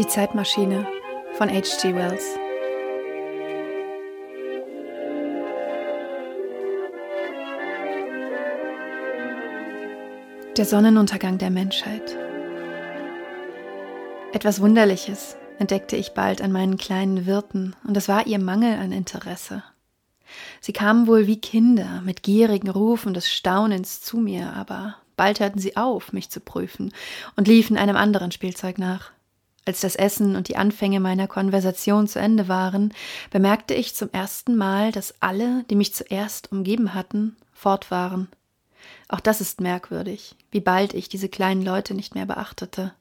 Die Zeitmaschine von H.G. Wells. Der Sonnenuntergang der Menschheit. Etwas Wunderliches entdeckte ich bald an meinen kleinen Wirten, und es war ihr Mangel an Interesse. Sie kamen wohl wie Kinder mit gierigen Rufen des Staunens zu mir, aber bald hörten sie auf, mich zu prüfen, und liefen einem anderen Spielzeug nach. Als das Essen und die Anfänge meiner Konversation zu Ende waren, bemerkte ich zum ersten Mal, dass alle, die mich zuerst umgeben hatten, fort waren. Auch das ist merkwürdig, wie bald ich diese kleinen Leute nicht mehr beachtete.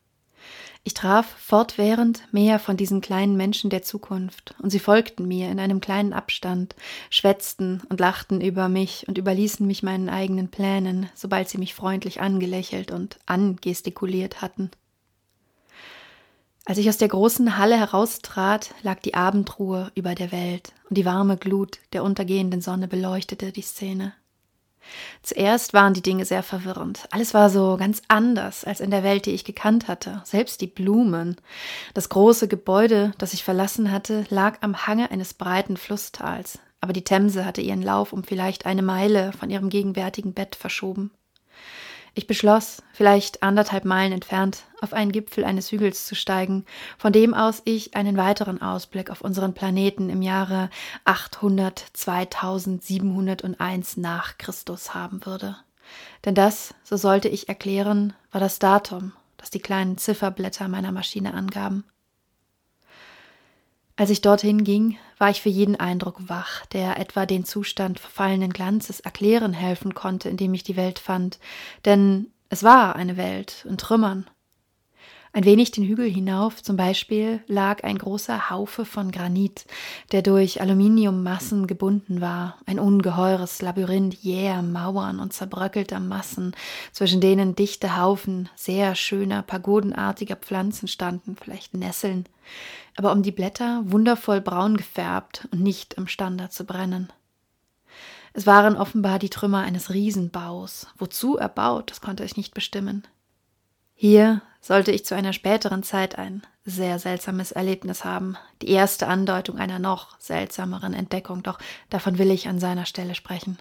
Ich traf fortwährend mehr von diesen kleinen Menschen der Zukunft, und sie folgten mir in einem kleinen Abstand, schwätzten und lachten über mich und überließen mich meinen eigenen Plänen, sobald sie mich freundlich angelächelt und angestikuliert hatten. Als ich aus der großen Halle heraustrat, lag die Abendruhe über der Welt, und die warme Glut der untergehenden Sonne beleuchtete die Szene. Zuerst waren die Dinge sehr verwirrend. Alles war so ganz anders als in der Welt, die ich gekannt hatte. Selbst die Blumen. Das große Gebäude, das ich verlassen hatte, lag am Hange eines breiten Flusstals. Aber die Themse hatte ihren Lauf um vielleicht eine Meile von ihrem gegenwärtigen Bett verschoben. Ich beschloss, vielleicht anderthalb Meilen entfernt, auf einen Gipfel eines Hügels zu steigen, von dem aus ich einen weiteren Ausblick auf unseren Planeten im Jahre 800 2701 nach Christus haben würde. Denn das, so sollte ich erklären, war das Datum, das die kleinen Zifferblätter meiner Maschine angaben. Als ich dorthin ging, war ich für jeden Eindruck wach, der etwa den Zustand verfallenen Glanzes erklären helfen konnte, in dem ich die Welt fand, denn es war eine Welt in Trümmern, ein wenig den Hügel hinauf zum Beispiel lag ein großer Haufe von Granit, der durch Aluminiummassen gebunden war, ein ungeheures Labyrinth jäher Mauern und zerbröckelter Massen, zwischen denen dichte Haufen sehr schöner, pagodenartiger Pflanzen standen, vielleicht Nesseln, aber um die Blätter wundervoll braun gefärbt und nicht imstande zu brennen. Es waren offenbar die Trümmer eines Riesenbaus. Wozu erbaut, das konnte ich nicht bestimmen. Hier sollte ich zu einer späteren Zeit ein sehr seltsames Erlebnis haben, die erste Andeutung einer noch seltsameren Entdeckung, doch davon will ich an seiner Stelle sprechen.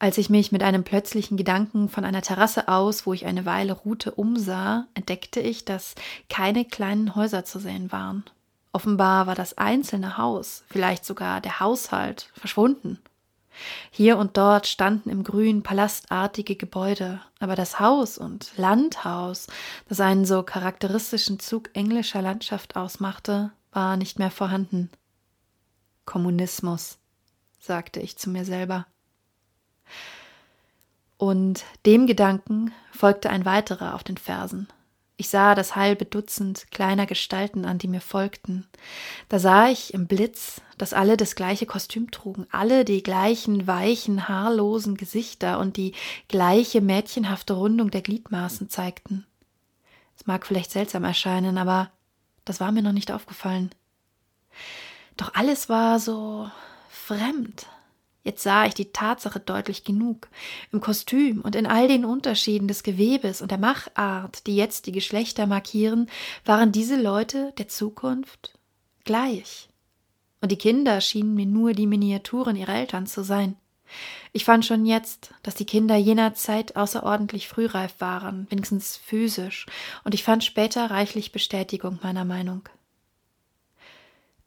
Als ich mich mit einem plötzlichen Gedanken von einer Terrasse aus, wo ich eine Weile ruhte, umsah, entdeckte ich, dass keine kleinen Häuser zu sehen waren. Offenbar war das einzelne Haus, vielleicht sogar der Haushalt, verschwunden. Hier und dort standen im Grün palastartige Gebäude, aber das Haus und Landhaus, das einen so charakteristischen Zug englischer Landschaft ausmachte, war nicht mehr vorhanden. Kommunismus, sagte ich zu mir selber. Und dem Gedanken folgte ein weiterer auf den Fersen. Ich sah das halbe Dutzend kleiner Gestalten an, die mir folgten. Da sah ich im Blitz, dass alle das gleiche Kostüm trugen, alle die gleichen weichen, haarlosen Gesichter und die gleiche mädchenhafte Rundung der Gliedmaßen zeigten. Es mag vielleicht seltsam erscheinen, aber das war mir noch nicht aufgefallen. Doch alles war so fremd, Jetzt sah ich die Tatsache deutlich genug. Im Kostüm und in all den Unterschieden des Gewebes und der Machart, die jetzt die Geschlechter markieren, waren diese Leute der Zukunft gleich. Und die Kinder schienen mir nur die Miniaturen ihrer Eltern zu sein. Ich fand schon jetzt, dass die Kinder jener Zeit außerordentlich frühreif waren, wenigstens physisch, und ich fand später reichlich Bestätigung meiner Meinung.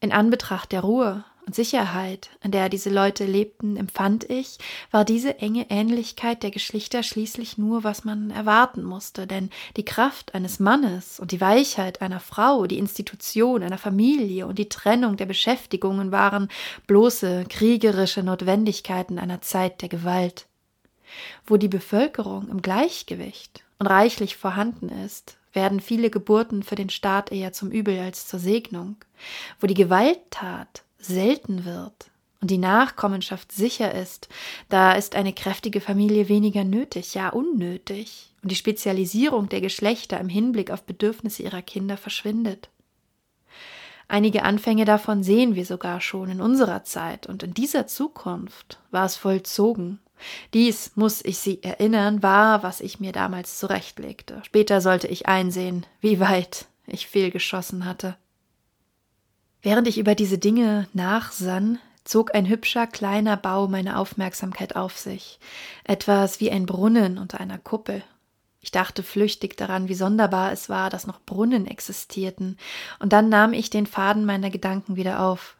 In Anbetracht der Ruhe und Sicherheit, in der diese Leute lebten, empfand ich, war diese enge Ähnlichkeit der Geschlechter schließlich nur, was man erwarten musste, denn die Kraft eines Mannes und die Weichheit einer Frau, die Institution einer Familie und die Trennung der Beschäftigungen waren bloße kriegerische Notwendigkeiten einer Zeit der Gewalt. Wo die Bevölkerung im Gleichgewicht und reichlich vorhanden ist, werden viele Geburten für den Staat eher zum Übel als zur Segnung. Wo die Gewalttat selten wird und die Nachkommenschaft sicher ist, da ist eine kräftige Familie weniger nötig, ja unnötig, und die Spezialisierung der Geschlechter im Hinblick auf Bedürfnisse ihrer Kinder verschwindet. Einige Anfänge davon sehen wir sogar schon in unserer Zeit, und in dieser Zukunft war es vollzogen. Dies, muss ich Sie erinnern, war, was ich mir damals zurechtlegte. Später sollte ich einsehen, wie weit ich fehlgeschossen hatte. Während ich über diese Dinge nachsann, zog ein hübscher kleiner Bau meine Aufmerksamkeit auf sich, etwas wie ein Brunnen unter einer Kuppel. Ich dachte flüchtig daran, wie sonderbar es war, dass noch Brunnen existierten, und dann nahm ich den Faden meiner Gedanken wieder auf.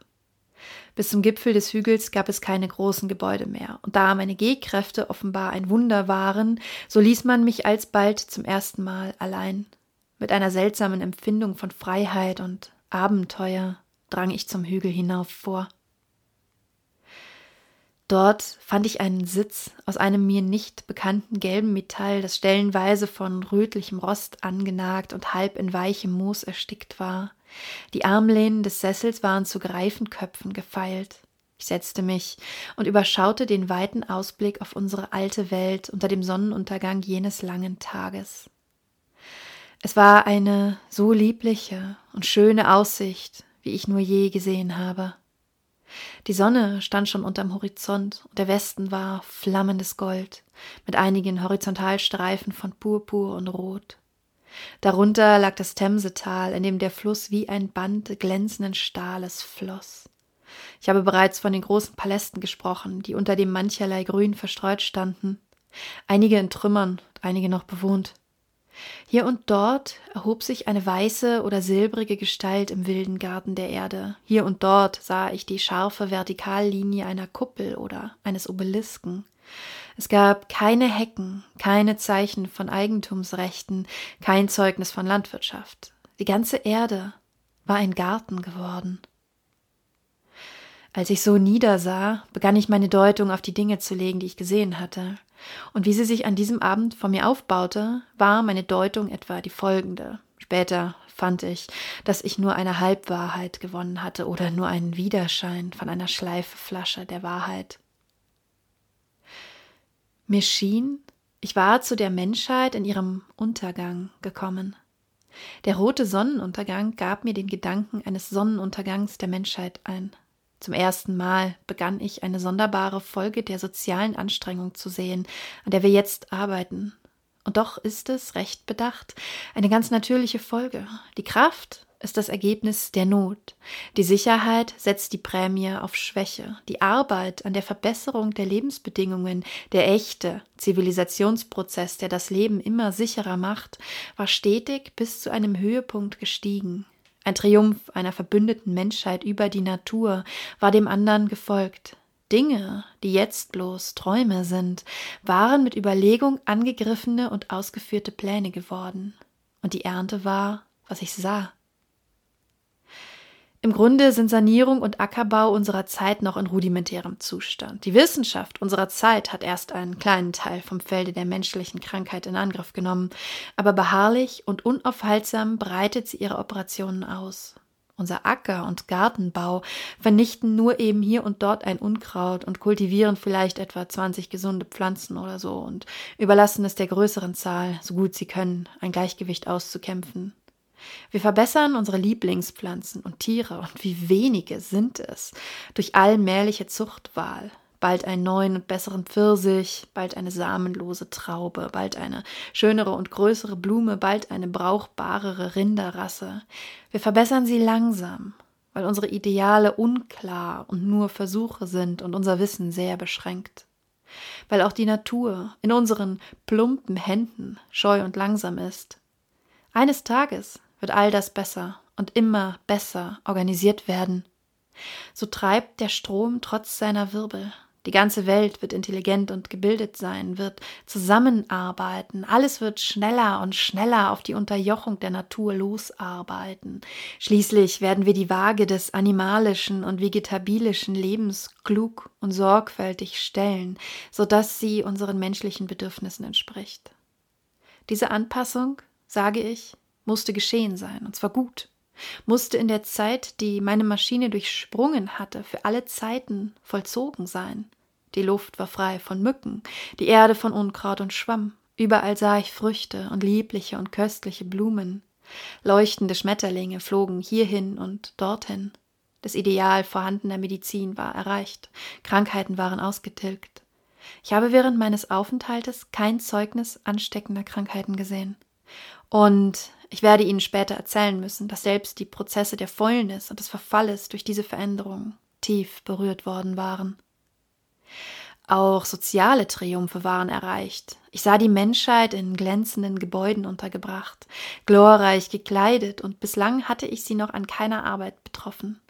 Bis zum Gipfel des Hügels gab es keine großen Gebäude mehr, und da meine Gehkräfte offenbar ein Wunder waren, so ließ man mich alsbald zum ersten Mal allein. Mit einer seltsamen Empfindung von Freiheit und Abenteuer drang ich zum Hügel hinauf vor. Dort fand ich einen Sitz aus einem mir nicht bekannten gelben Metall, das stellenweise von rötlichem Rost angenagt und halb in weichem Moos erstickt war. Die Armlehnen des Sessels waren zu Greifenköpfen gefeilt. Ich setzte mich und überschaute den weiten Ausblick auf unsere alte Welt unter dem Sonnenuntergang jenes langen Tages. Es war eine so liebliche und schöne Aussicht, wie ich nur je gesehen habe. Die Sonne stand schon unterm Horizont und der Westen war flammendes Gold mit einigen Horizontalstreifen von Purpur und Rot. Darunter lag das Themsetal, in dem der Fluss wie ein Band glänzenden Stahles floss. Ich habe bereits von den großen Palästen gesprochen, die unter dem mancherlei Grün verstreut standen, einige in Trümmern, einige noch bewohnt. Hier und dort erhob sich eine weiße oder silbrige Gestalt im wilden Garten der Erde. Hier und dort sah ich die scharfe Vertikallinie einer Kuppel oder eines Obelisken. Es gab keine Hecken, keine Zeichen von Eigentumsrechten, kein Zeugnis von Landwirtschaft. Die ganze Erde war ein Garten geworden. Als ich so niedersah, begann ich meine Deutung auf die Dinge zu legen, die ich gesehen hatte. Und wie sie sich an diesem Abend vor mir aufbaute, war meine Deutung etwa die folgende. Später fand ich, dass ich nur eine Halbwahrheit gewonnen hatte oder nur einen Widerschein von einer Schleifeflasche der Wahrheit. Mir schien, ich war zu der Menschheit in ihrem Untergang gekommen. Der rote Sonnenuntergang gab mir den Gedanken eines Sonnenuntergangs der Menschheit ein. Zum ersten Mal begann ich eine sonderbare Folge der sozialen Anstrengung zu sehen, an der wir jetzt arbeiten. Und doch ist es, recht bedacht, eine ganz natürliche Folge. Die Kraft ist das Ergebnis der Not. Die Sicherheit setzt die Prämie auf Schwäche. Die Arbeit an der Verbesserung der Lebensbedingungen, der echte Zivilisationsprozess, der das Leben immer sicherer macht, war stetig bis zu einem Höhepunkt gestiegen. Ein Triumph einer verbündeten Menschheit über die Natur war dem anderen gefolgt. Dinge, die jetzt bloß Träume sind, waren mit Überlegung angegriffene und ausgeführte Pläne geworden. Und die Ernte war, was ich sah. Im Grunde sind Sanierung und Ackerbau unserer Zeit noch in rudimentärem Zustand. Die Wissenschaft unserer Zeit hat erst einen kleinen Teil vom Felde der menschlichen Krankheit in Angriff genommen, aber beharrlich und unaufhaltsam breitet sie ihre Operationen aus. Unser Acker- und Gartenbau vernichten nur eben hier und dort ein Unkraut und kultivieren vielleicht etwa 20 gesunde Pflanzen oder so und überlassen es der größeren Zahl, so gut sie können, ein Gleichgewicht auszukämpfen. Wir verbessern unsere Lieblingspflanzen und Tiere, und wie wenige sind es, durch allmähliche Zuchtwahl. Bald einen neuen und besseren Pfirsich, bald eine samenlose Traube, bald eine schönere und größere Blume, bald eine brauchbarere Rinderrasse. Wir verbessern sie langsam, weil unsere Ideale unklar und nur Versuche sind und unser Wissen sehr beschränkt. Weil auch die Natur in unseren plumpen Händen scheu und langsam ist. Eines Tages wird all das besser und immer besser organisiert werden. So treibt der Strom trotz seiner Wirbel. Die ganze Welt wird intelligent und gebildet sein, wird zusammenarbeiten, alles wird schneller und schneller auf die Unterjochung der Natur losarbeiten. Schließlich werden wir die Waage des animalischen und vegetabilischen Lebens klug und sorgfältig stellen, so dass sie unseren menschlichen Bedürfnissen entspricht. Diese Anpassung, sage ich, musste geschehen sein, und zwar gut, musste in der Zeit, die meine Maschine durchsprungen hatte, für alle Zeiten vollzogen sein. Die Luft war frei von Mücken, die Erde von Unkraut und Schwamm. Überall sah ich Früchte und liebliche und köstliche Blumen. Leuchtende Schmetterlinge flogen hierhin und dorthin. Das Ideal vorhandener Medizin war erreicht. Krankheiten waren ausgetilgt. Ich habe während meines Aufenthaltes kein Zeugnis ansteckender Krankheiten gesehen. Und Ich werde Ihnen später erzählen müssen, dass selbst die Prozesse der Fäulnis und des Verfalles durch diese Veränderung tief berührt worden waren. Auch soziale Triumphe waren erreicht. Ich sah die Menschheit in glänzenden Gebäuden untergebracht, glorreich gekleidet, und bislang hatte ich sie noch an keiner Arbeit betroffen.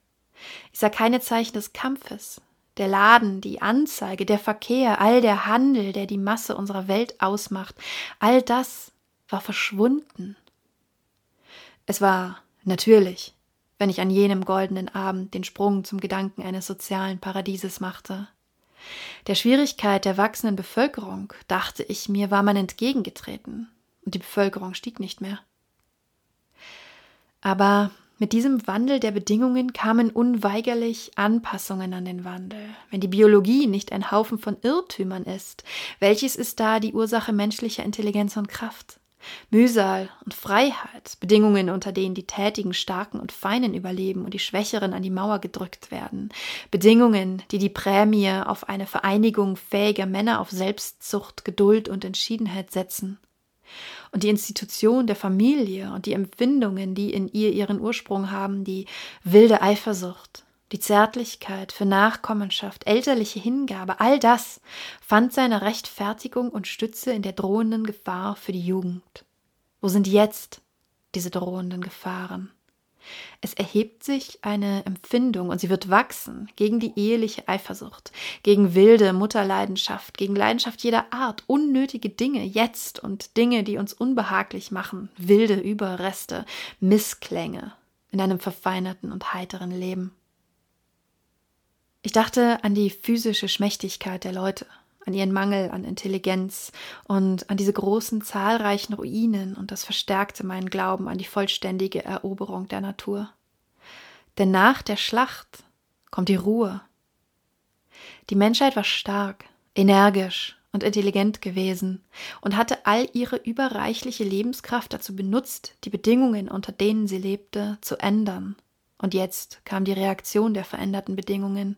Ich sah keine Zeichen des Kampfes. Der Laden, die Anzeige, der Verkehr, all der Handel, der die Masse unserer Welt ausmacht, all das war verschwunden. Es war natürlich, wenn ich an jenem goldenen Abend den Sprung zum Gedanken eines sozialen Paradieses machte. Der Schwierigkeit der wachsenden Bevölkerung, dachte ich mir, war man entgegengetreten, und die Bevölkerung stieg nicht mehr. Aber mit diesem Wandel der Bedingungen kamen unweigerlich Anpassungen an den Wandel. Wenn die Biologie nicht ein Haufen von Irrtümern ist, welches ist da die Ursache menschlicher Intelligenz und Kraft? Mühsal und Freiheit, Bedingungen, unter denen die Tätigen, Starken und Feinen überleben und die Schwächeren an die Mauer gedrückt werden, Bedingungen, die die Prämie auf eine Vereinigung fähiger Männer auf Selbstzucht, Geduld und Entschiedenheit setzen. Und die Institution der Familie und die Empfindungen, die in ihr ihren Ursprung haben, die wilde Eifersucht, die Zärtlichkeit für Nachkommenschaft, elterliche Hingabe, all das fand seine Rechtfertigung und Stütze in der drohenden Gefahr für die Jugend. Wo sind jetzt diese drohenden Gefahren? Es erhebt sich eine Empfindung und sie wird wachsen gegen die eheliche Eifersucht, gegen wilde Mutterleidenschaft, gegen Leidenschaft jeder Art, unnötige Dinge jetzt und Dinge, die uns unbehaglich machen, wilde Überreste, Missklänge in einem verfeinerten und heiteren Leben. Ich dachte an die physische Schmächtigkeit der Leute, an ihren Mangel an Intelligenz und an diese großen zahlreichen Ruinen, und das verstärkte meinen Glauben an die vollständige Eroberung der Natur. Denn nach der Schlacht kommt die Ruhe. Die Menschheit war stark, energisch und intelligent gewesen und hatte all ihre überreichliche Lebenskraft dazu benutzt, die Bedingungen, unter denen sie lebte, zu ändern. Und jetzt kam die Reaktion der veränderten Bedingungen.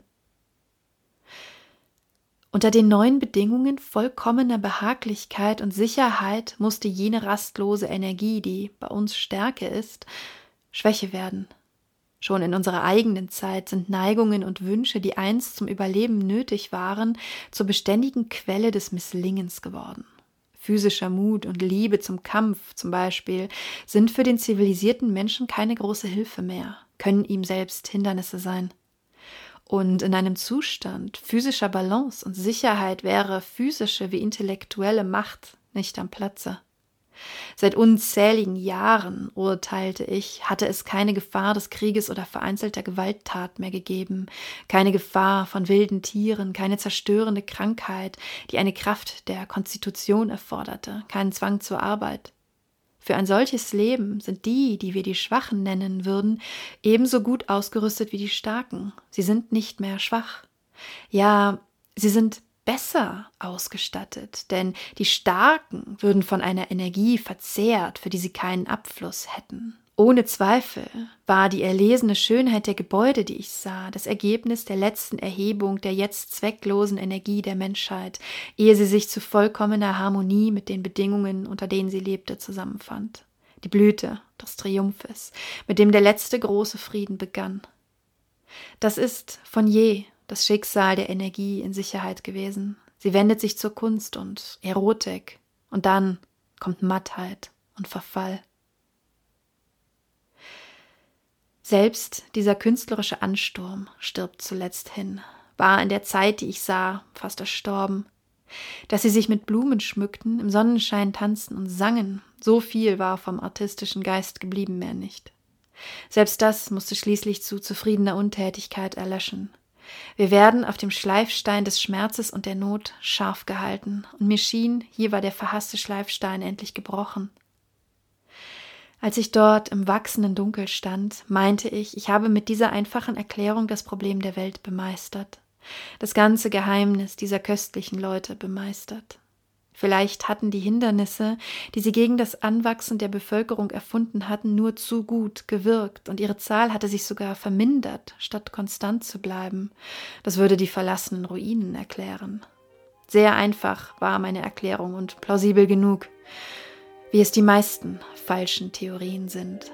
Unter den neuen Bedingungen vollkommener Behaglichkeit und Sicherheit musste jene rastlose Energie, die bei uns Stärke ist, Schwäche werden. Schon in unserer eigenen Zeit sind Neigungen und Wünsche, die einst zum Überleben nötig waren, zur beständigen Quelle des Misslingens geworden. Physischer Mut und Liebe zum Kampf zum Beispiel sind für den zivilisierten Menschen keine große Hilfe mehr, können ihm selbst Hindernisse sein. Und in einem Zustand physischer Balance und Sicherheit wäre physische wie intellektuelle Macht nicht am Platze. Seit unzähligen Jahren, urteilte ich, hatte es keine Gefahr des Krieges oder vereinzelter Gewalttat mehr gegeben, keine Gefahr von wilden Tieren, keine zerstörende Krankheit, die eine Kraft der Konstitution erforderte, keinen Zwang zur Arbeit. Für ein solches Leben sind die, die wir die Schwachen nennen würden, ebenso gut ausgerüstet wie die Starken. Sie sind nicht mehr schwach. Ja, sie sind besser ausgestattet, denn die Starken würden von einer Energie verzehrt, für die sie keinen Abfluss hätten. Ohne Zweifel war die erlesene Schönheit der Gebäude, die ich sah, das Ergebnis der letzten Erhebung der jetzt zwecklosen Energie der Menschheit, ehe sie sich zu vollkommener Harmonie mit den Bedingungen, unter denen sie lebte, zusammenfand. Die Blüte des Triumphes, mit dem der letzte große Frieden begann. Das ist von je das Schicksal der Energie in Sicherheit gewesen. Sie wendet sich zur Kunst und Erotik, und dann kommt Mattheit und Verfall. Selbst dieser künstlerische Ansturm stirbt zuletzt hin, war in der Zeit, die ich sah, fast erstorben. Dass sie sich mit Blumen schmückten, im Sonnenschein tanzten und sangen, so viel war vom artistischen Geist geblieben mehr nicht. Selbst das musste schließlich zu zufriedener Untätigkeit erlöschen. Wir werden auf dem Schleifstein des Schmerzes und der Not scharf gehalten, und mir schien, hier war der verhasste Schleifstein endlich gebrochen. Als ich dort im wachsenden Dunkel stand, meinte ich, ich habe mit dieser einfachen Erklärung das Problem der Welt bemeistert, das ganze Geheimnis dieser köstlichen Leute bemeistert. Vielleicht hatten die Hindernisse, die sie gegen das Anwachsen der Bevölkerung erfunden hatten, nur zu gut gewirkt, und ihre Zahl hatte sich sogar vermindert, statt konstant zu bleiben. Das würde die verlassenen Ruinen erklären. Sehr einfach war meine Erklärung und plausibel genug wie es die meisten falschen Theorien sind.